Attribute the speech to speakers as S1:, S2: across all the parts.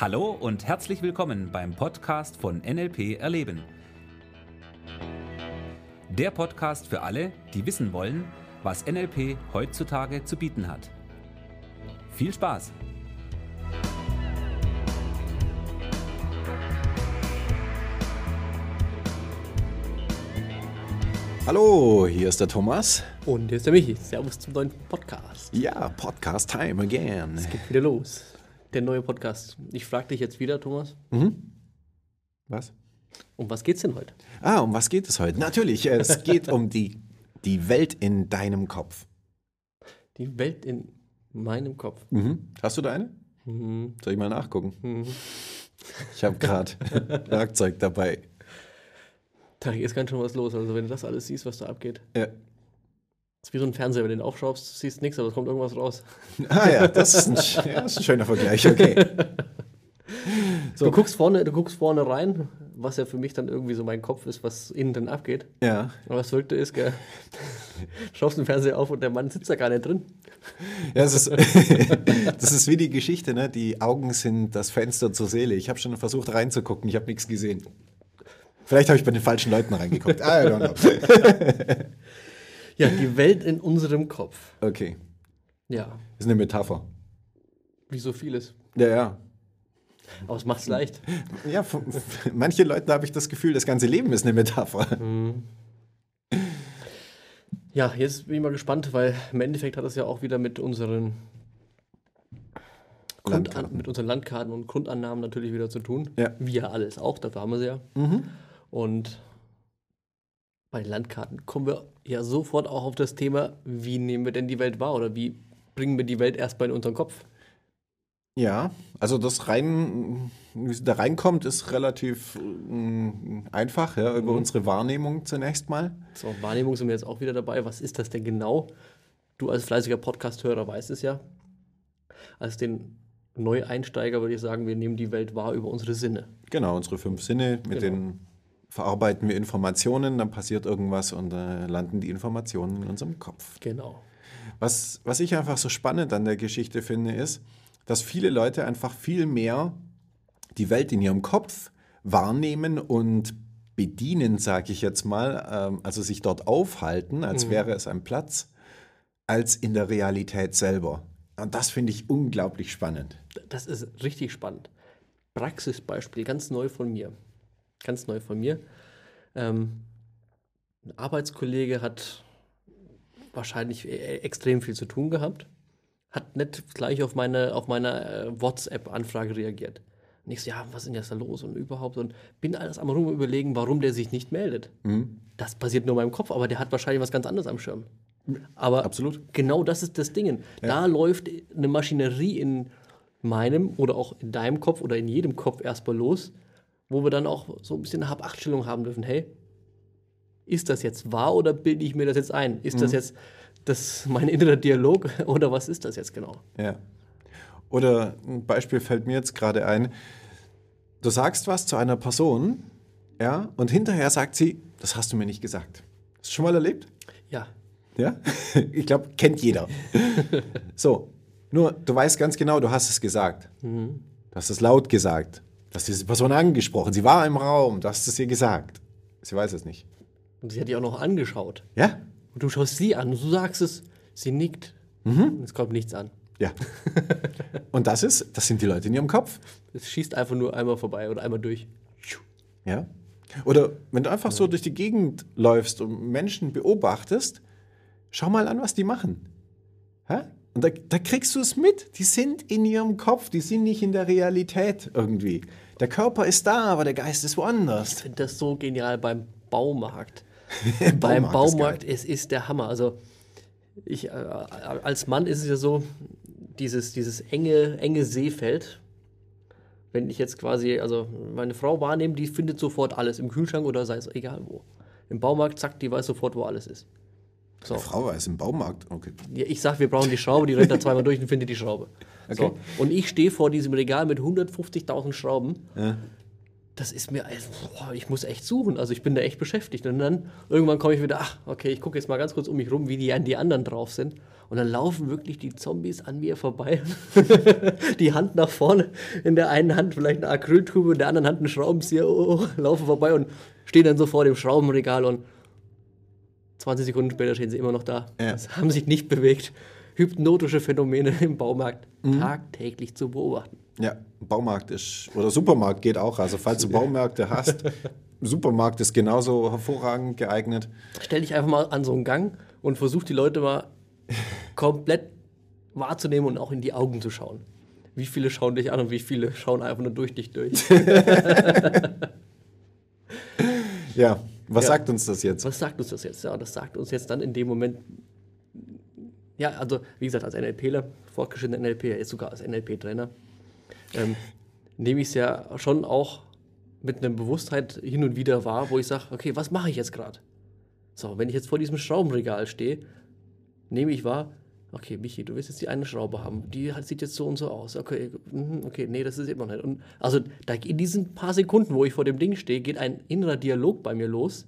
S1: Hallo und herzlich willkommen beim Podcast von NLP Erleben. Der Podcast für alle, die wissen wollen, was NLP heutzutage zu bieten hat. Viel Spaß!
S2: Hallo, hier ist der Thomas.
S3: Und hier ist der Michi. Servus zum neuen Podcast.
S2: Ja, Podcast Time again.
S3: Es geht wieder los. Der neue Podcast. Ich frage dich jetzt wieder, Thomas.
S2: Was?
S3: Um was geht's denn heute?
S2: Ah, um was geht es heute? Natürlich, es geht um die, die Welt in deinem Kopf.
S3: Die Welt in meinem Kopf.
S2: Mhm. Hast du da eine? Soll ich mal nachgucken? Ich habe gerade Werkzeug dabei.
S3: Da ist ganz schön was los. Also wenn du das alles siehst, was da abgeht.
S2: Ja.
S3: Das ist wie so ein Fernseher, wenn du den aufschraubst, siehst nichts, aber es kommt irgendwas raus.
S2: Ah ja, das ist ein, ja, das ist ein schöner Vergleich, okay.
S3: Du, guckst vorne, du guckst vorne rein, was ja für mich dann irgendwie so mein Kopf ist, was innen drin abgeht.
S2: Ja,
S3: Aber das Verrückte ist, gell, schaust den Fernseher auf und der Mann sitzt da gar nicht drin.
S2: ja das, ist, das ist wie die Geschichte, ne? die Augen sind das Fenster zur Seele. Ich habe schon versucht reinzugucken, ich habe nichts gesehen. Vielleicht habe ich bei den falschen Leuten reingeguckt. Don't know.
S3: Ja, die Welt in unserem Kopf.
S2: Okay,
S3: Ja,
S2: ist eine Metapher.
S3: wie so vieles.
S2: Ja, ja.
S3: Aber es macht's leicht.
S2: Ja, für, für manche Leute habe ich das Gefühl, das ganze Leben ist eine Metapher.
S3: Ja, jetzt bin ich mal gespannt, weil im Endeffekt hat das ja auch wieder mit unseren Grundan
S2: Landkarten.
S3: mit unseren Landkarten und Grundannahmen natürlich wieder zu tun.
S2: Ja.
S3: Ja alles auch, dafür haben wir sie ja. Und bei den Landkarten kommen wir ja sofort auch auf das Thema, wie nehmen wir denn die Welt wahr oder wie bringen wir die Welt erstmal in unseren Kopf?
S2: Ja, also das rein, wie es da reinkommt, ist relativ mm, einfach, ja, über unsere Wahrnehmung zunächst mal.
S3: So, Wahrnehmung sind wir jetzt auch wieder dabei. Was ist das denn genau? Du als fleißiger Podcast-Hörer weißt es ja. Als den Neueinsteiger würde ich sagen, wir nehmen die Welt wahr über unsere Sinne.
S2: Genau, unsere fünf Sinne, mit
S3: Genau.
S2: denen verarbeiten wir Informationen, dann passiert irgendwas und äh, landen die Informationen in unserem Kopf.
S3: Genau.
S2: Was, was ich einfach so spannend an der Geschichte finde, ist, dass viele Leute einfach viel mehr die Welt in ihrem Kopf wahrnehmen und bedienen, sage ich jetzt mal, ähm, also sich dort aufhalten, als wäre es ein Platz, als in der Realität selber. Und das finde ich unglaublich spannend.
S3: Das ist richtig spannend. Praxisbeispiel, ganz neu von mir. Ganz neu von mir. Ähm, ein Arbeitskollege hat wahrscheinlich e- extrem viel zu tun gehabt, hat nicht gleich auf meine, auf meine äh, WhatsApp-Anfrage reagiert. Und ich so, ja, was ist denn jetzt da los und überhaupt? Und bin alles am rum überlegen, warum der sich nicht meldet. Das passiert nur in meinem Kopf, aber der hat wahrscheinlich was ganz anderes am Schirm. Aber
S2: Absolut.
S3: genau das ist das Ding. Da läuft eine Maschinerie in meinem oder auch in deinem Kopf oder in jedem Kopf erstmal los, wo wir dann auch so ein bisschen eine Hab-Acht-Stellung haben dürfen. Hey, ist das jetzt wahr oder bilde ich mir das jetzt ein? Ist das jetzt das mein innerer Dialog oder was ist das jetzt genau?
S2: Ja. Oder ein Beispiel fällt mir jetzt gerade ein. Du sagst was zu einer Person, ja, und hinterher sagt sie, das hast du mir nicht gesagt. Hast du schon mal erlebt?
S3: Ja,
S2: Ja? Ich glaube, kennt jeder. So, nur du weißt ganz genau, du hast es gesagt. Du hast es laut gesagt. Du hast diese Person angesprochen. Sie war im Raum. Du hast es ihr gesagt. Sie weiß es nicht.
S3: und sie hat dich auch noch angeschaut.
S2: Ja?
S3: Und du schaust sie an und du sagst es, sie nickt. Und es kommt nichts an.
S2: Ja. Und das ist, das sind die Leute in ihrem Kopf.
S3: Es schießt einfach nur einmal vorbei oder einmal durch.
S2: Ja. Oder wenn du einfach so durch die Gegend läufst und Menschen beobachtest, schau mal an, was die machen. Hä? Und da, da kriegst du es mit. Die sind in ihrem Kopf, die sind nicht in der Realität irgendwie. Der Körper ist da, aber der Geist ist
S3: Ich
S2: woanders.
S3: finde das so genial beim Baumarkt.
S2: Baumarkt
S3: beim
S2: ist
S3: Baumarkt,
S2: geil.
S3: es ist der Hammer. Also ich, äh, als Mann ist es ja so, dieses, dieses enge, enge Seefeld, wenn ich jetzt quasi, also meine Frau wahrnehme, die findet sofort alles im Kühlschrank oder sei es egal wo. Im Baumarkt, zack, die weiß sofort, wo alles ist. So.
S2: Eine Frau ist im Baumarkt. Okay.
S3: Ja, ich sag, wir brauchen die Schraube, die rennt da zweimal durch und findet die Schraube.
S2: Okay.
S3: So. Und ich stehe vor diesem Regal mit 150.000 Schrauben. das ist mir, also, boah, ich muss echt suchen. Also ich bin da echt beschäftigt. Und dann irgendwann komme ich wieder, ach, okay, ich gucke jetzt mal ganz kurz um mich rum, wie die, die anderen drauf sind. Und dann laufen wirklich die Zombies an mir vorbei. die Hand nach vorne, in der einen Hand vielleicht eine Acryltube, in der anderen Hand ein Schraubenzieher, oh, oh, laufen vorbei und stehen dann so vor dem Schraubenregal und 20 Sekunden später stehen sie immer noch da.
S2: Ja.
S3: Das haben sich nicht bewegt. Hypnotische Phänomene im Baumarkt tagtäglich zu beobachten.
S2: Ja, Baumarkt ist, oder Supermarkt geht auch. Also falls du Baumärkte hast, Supermarkt ist genauso hervorragend geeignet.
S3: Stell dich einfach mal an so einen Gang und versuch die Leute mal komplett wahrzunehmen und auch in die Augen zu schauen. Wie viele schauen dich an und wie viele schauen einfach nur durch dich durch.
S2: Ja, was
S3: Ja.
S2: sagt uns das jetzt?
S3: Was sagt uns das jetzt? Ja, das sagt uns jetzt dann in dem Moment, ja, also wie gesagt, als NLPler, fortgeschrittener NLP, er ist sogar als NLP-Trainer, ähm, nehme ich es ja schon auch mit einer Bewusstheit hin und wieder wahr, wo ich sage, okay, was mache ich jetzt gerade? So, wenn ich jetzt vor diesem Schraubenregal stehe, nehme ich wahr, okay, Michi, du willst jetzt die eine Schraube haben, die hat- sieht jetzt so und so aus. Okay, mhm, okay, nee, das ist immer nicht. Und also da, in diesen paar Sekunden, wo ich vor dem Ding stehe, geht ein innerer Dialog bei mir los.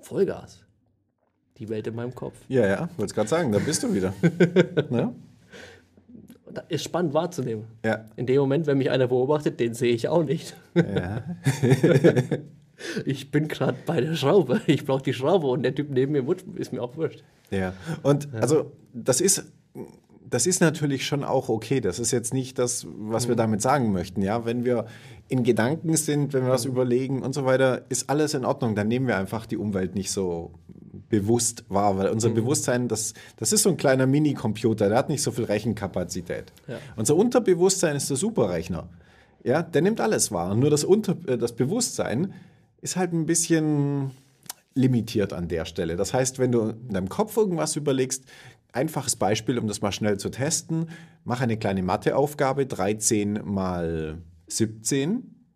S3: Vollgas. Die Welt in meinem Kopf.
S2: Ja, ja, wollte es gerade sagen, da bist du wieder. ne?
S3: Ist spannend wahrzunehmen.
S2: Ja,
S3: In dem Moment, wenn mich einer beobachtet, den sehe ich auch nicht.
S2: ja.
S3: Ich bin gerade bei der Schraube. Ich brauche die Schraube und der Typ neben mir ist mir auch wurscht.
S2: Ja, und also das ist, das ist natürlich schon auch okay. Das ist jetzt nicht das, was wir damit sagen möchten. Ja, wenn wir in Gedanken sind, wenn wir was überlegen und so weiter, ist alles in Ordnung. Dann nehmen wir einfach die Umwelt nicht so bewusst wahr, weil unser Bewusstsein, das, das ist so ein kleiner Mini-Computer, der hat nicht so viel Rechenkapazität.
S3: Ja.
S2: Unser Unterbewusstsein ist der Superrechner. Ja, der nimmt alles wahr. Nur das, Unter, äh, das Bewusstsein ist halt ein bisschen limitiert an der Stelle. Das heißt, wenn du in deinem Kopf irgendwas überlegst, einfaches Beispiel, um das mal schnell zu testen, mach eine kleine Matheaufgabe, 13 mal 17.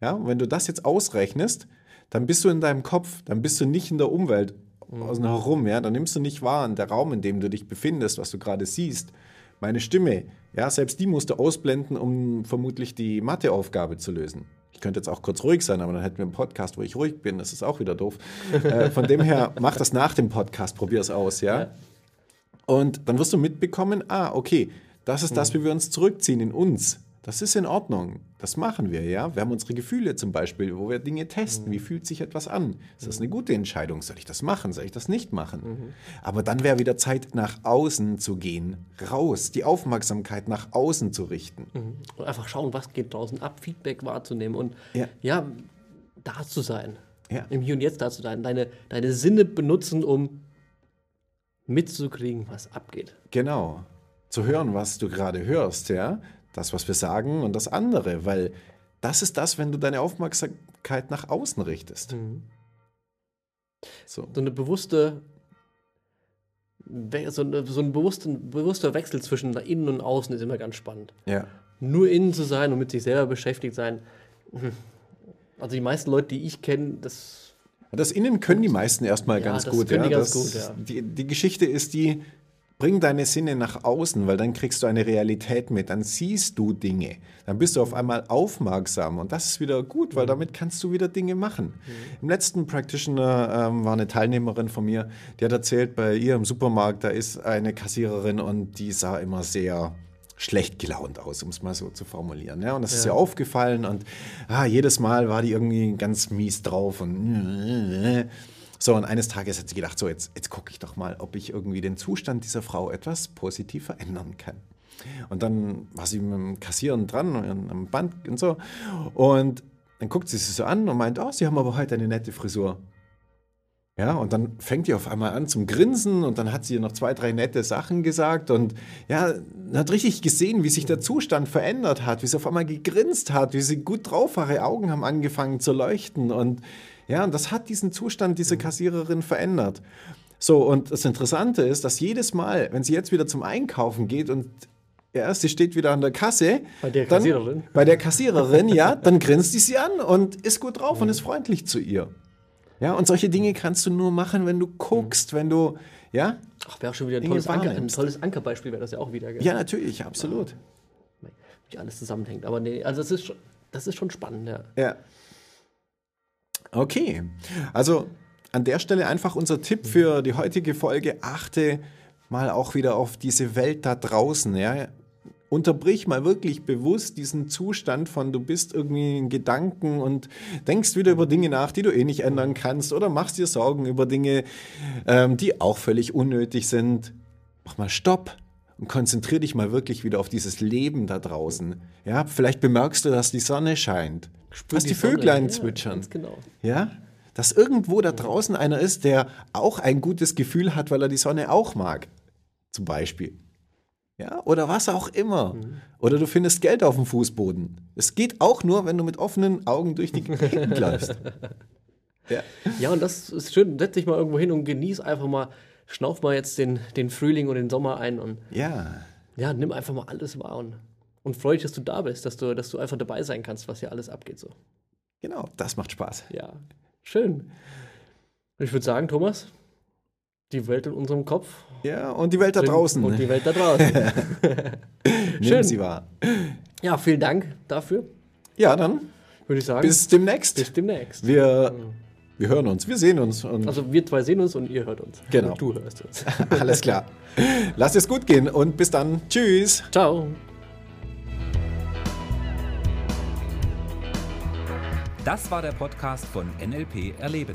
S2: Ja, und wenn du das jetzt ausrechnest, dann bist du in deinem Kopf, dann bist du nicht in der Umwelt außen herum, ja, dann nimmst du nicht wahr in der Raum, in dem du dich befindest, was du gerade siehst. Meine Stimme, ja, selbst die musst du ausblenden, um vermutlich die Matheaufgabe zu lösen. Ich könnte jetzt auch kurz ruhig sein, aber dann hätten wir einen Podcast, wo ich ruhig bin. Das ist auch wieder doof. äh, von dem her, mach das nach dem Podcast, probier es aus, ja?
S3: Ja.
S2: Und dann wirst du mitbekommen, ah, okay, das ist das, wie wir uns zurückziehen in uns. Das ist in Ordnung. Das machen wir, ja. Wir haben unsere Gefühle zum Beispiel, wo wir Dinge testen. Wie fühlt sich etwas an? Ist das eine gute Entscheidung? Soll ich das machen? Soll ich das nicht machen? Aber dann wäre wieder Zeit, nach außen zu gehen. Raus. Die Aufmerksamkeit nach außen zu richten.
S3: Und einfach schauen, was geht draußen ab, Feedback wahrzunehmen und
S2: Ja.
S3: ja, da zu sein.
S2: Ja.
S3: Im Hier und Jetzt da zu sein. Deine, deine Sinne benutzen, um mitzukriegen, was abgeht.
S2: Genau. Zu hören, was du gerade hörst, ja. Das, was wir sagen und das andere, weil das ist das, wenn du deine Aufmerksamkeit nach außen richtest. So.
S3: So eine bewusste, so, eine, so ein bewussten, bewusster Wechsel zwischen innen und außen ist immer ganz spannend.
S2: Ja.
S3: Nur innen zu sein und mit sich selber beschäftigt sein. hm. Also die meisten Leute, die ich kenne, das
S2: Das Innen können die meisten erstmal
S3: Ja,
S2: ganz
S3: das
S2: gut. ja.
S3: die ganz
S2: das,
S3: gut, ja.
S2: die, die Geschichte ist die, bring deine Sinne nach außen, weil dann kriegst du eine Realität mit, dann siehst du Dinge, dann bist du auf einmal aufmerksam und das ist wieder gut,
S3: Mhm.
S2: weil damit kannst du wieder Dinge machen. Im letzten Practitioner ähm, war eine Teilnehmerin von mir, die hat erzählt, bei ihr im Supermarkt, da ist eine Kassiererin und die sah immer sehr schlecht gelaunt aus, um es mal so zu formulieren. Ja, und das ist ihr aufgefallen und ah, jedes Mal war die irgendwie ganz mies drauf und so, und eines Tages hat sie gedacht, so, jetzt, jetzt gucke ich doch mal, ob ich irgendwie den Zustand dieser Frau etwas positiv verändern kann. Und dann war sie mit dem Kassieren dran, am Band und so. Und dann guckt sie sich so an und meint, oh, Sie haben aber heute eine nette Frisur. Ja, und dann fängt die auf einmal an zum Grinsen und dann hat sie noch zwei, drei nette Sachen gesagt und ja, hat richtig gesehen, wie sich der Zustand verändert hat, wie sie auf einmal gegrinst hat, wie sie gut drauf war, ihre Augen haben angefangen zu leuchten und ja, und das hat diesen Zustand dieser Kassiererin verändert. So, und das Interessante ist, dass jedes Mal, wenn sie jetzt wieder zum Einkaufen geht und ja, sie steht wieder an der Kasse.
S3: Bei der
S2: dann-
S3: Kassiererin?
S2: Bei der Kassiererin, ja, dann grinst die sie an und ist gut drauf und ist freundlich zu ihr. Ja, und solche Dinge kannst du nur machen, wenn du guckst, wenn du, ja?
S3: ach, wäre auch schon wieder ein tolles, Anker, ein tolles Ankerbeispiel, wäre das ja auch wieder. gell?
S2: Ja, natürlich, absolut.
S3: Wie alles zusammenhängt. Aber nee, also das ist schon, das ist schon spannend, ja.
S2: Ja. Okay, also an der Stelle einfach unser Tipp für die heutige Folge. Achte mal auch wieder auf diese Welt da draußen. Ja? Unterbrich mal wirklich bewusst diesen Zustand von, du bist irgendwie in Gedanken und denkst wieder über Dinge nach, die du eh nicht ändern kannst oder machst dir Sorgen über Dinge, ähm, die auch völlig unnötig sind. Mach mal Stopp und konzentrier dich mal wirklich wieder auf dieses Leben da draußen. Ja, vielleicht bemerkst du, dass die Sonne scheint,
S3: Spür
S2: dass die,
S3: die
S2: Vöglein
S3: ja,
S2: zwitschern.
S3: genau.
S2: Ja, dass irgendwo da draußen einer ist, der auch ein gutes Gefühl hat, weil er die Sonne auch mag. Zum Beispiel. Ja, oder was auch immer. Oder du findest Geld auf dem Fußboden. Es geht auch nur, wenn du mit offenen Augen durch die Gegend läufst. Ja.
S3: Ja, und das ist schön. Setz dich mal irgendwo hin und genieß einfach mal, schnauf mal jetzt den, den Frühling und den Sommer ein und
S2: ja,
S3: ja, nimm einfach mal alles wahr und, und freu dich, dass du da bist, dass du, dass du einfach dabei sein kannst, was hier alles abgeht. So.
S2: genau, das macht Spaß.
S3: Ja, schön. Ich würde sagen, Thomas, die Welt in unserem Kopf.
S2: Ja, und die Welt da draußen.
S3: Und die Welt da draußen. Schön.
S2: sie wahr.
S3: ja, vielen Dank dafür.
S2: Ja, dann
S3: Würde ich sagen,
S2: bis demnächst.
S3: bis demnächst.
S2: Wir, wir hören uns, wir sehen uns. Und
S3: Also wir zwei sehen uns und ihr hört uns.
S2: Genau.
S3: Und du hörst uns.
S2: alles klar. Lasst es gut gehen und bis dann. Tschüss.
S3: Ciao.
S1: Das war der Podcast von NLP Erleben.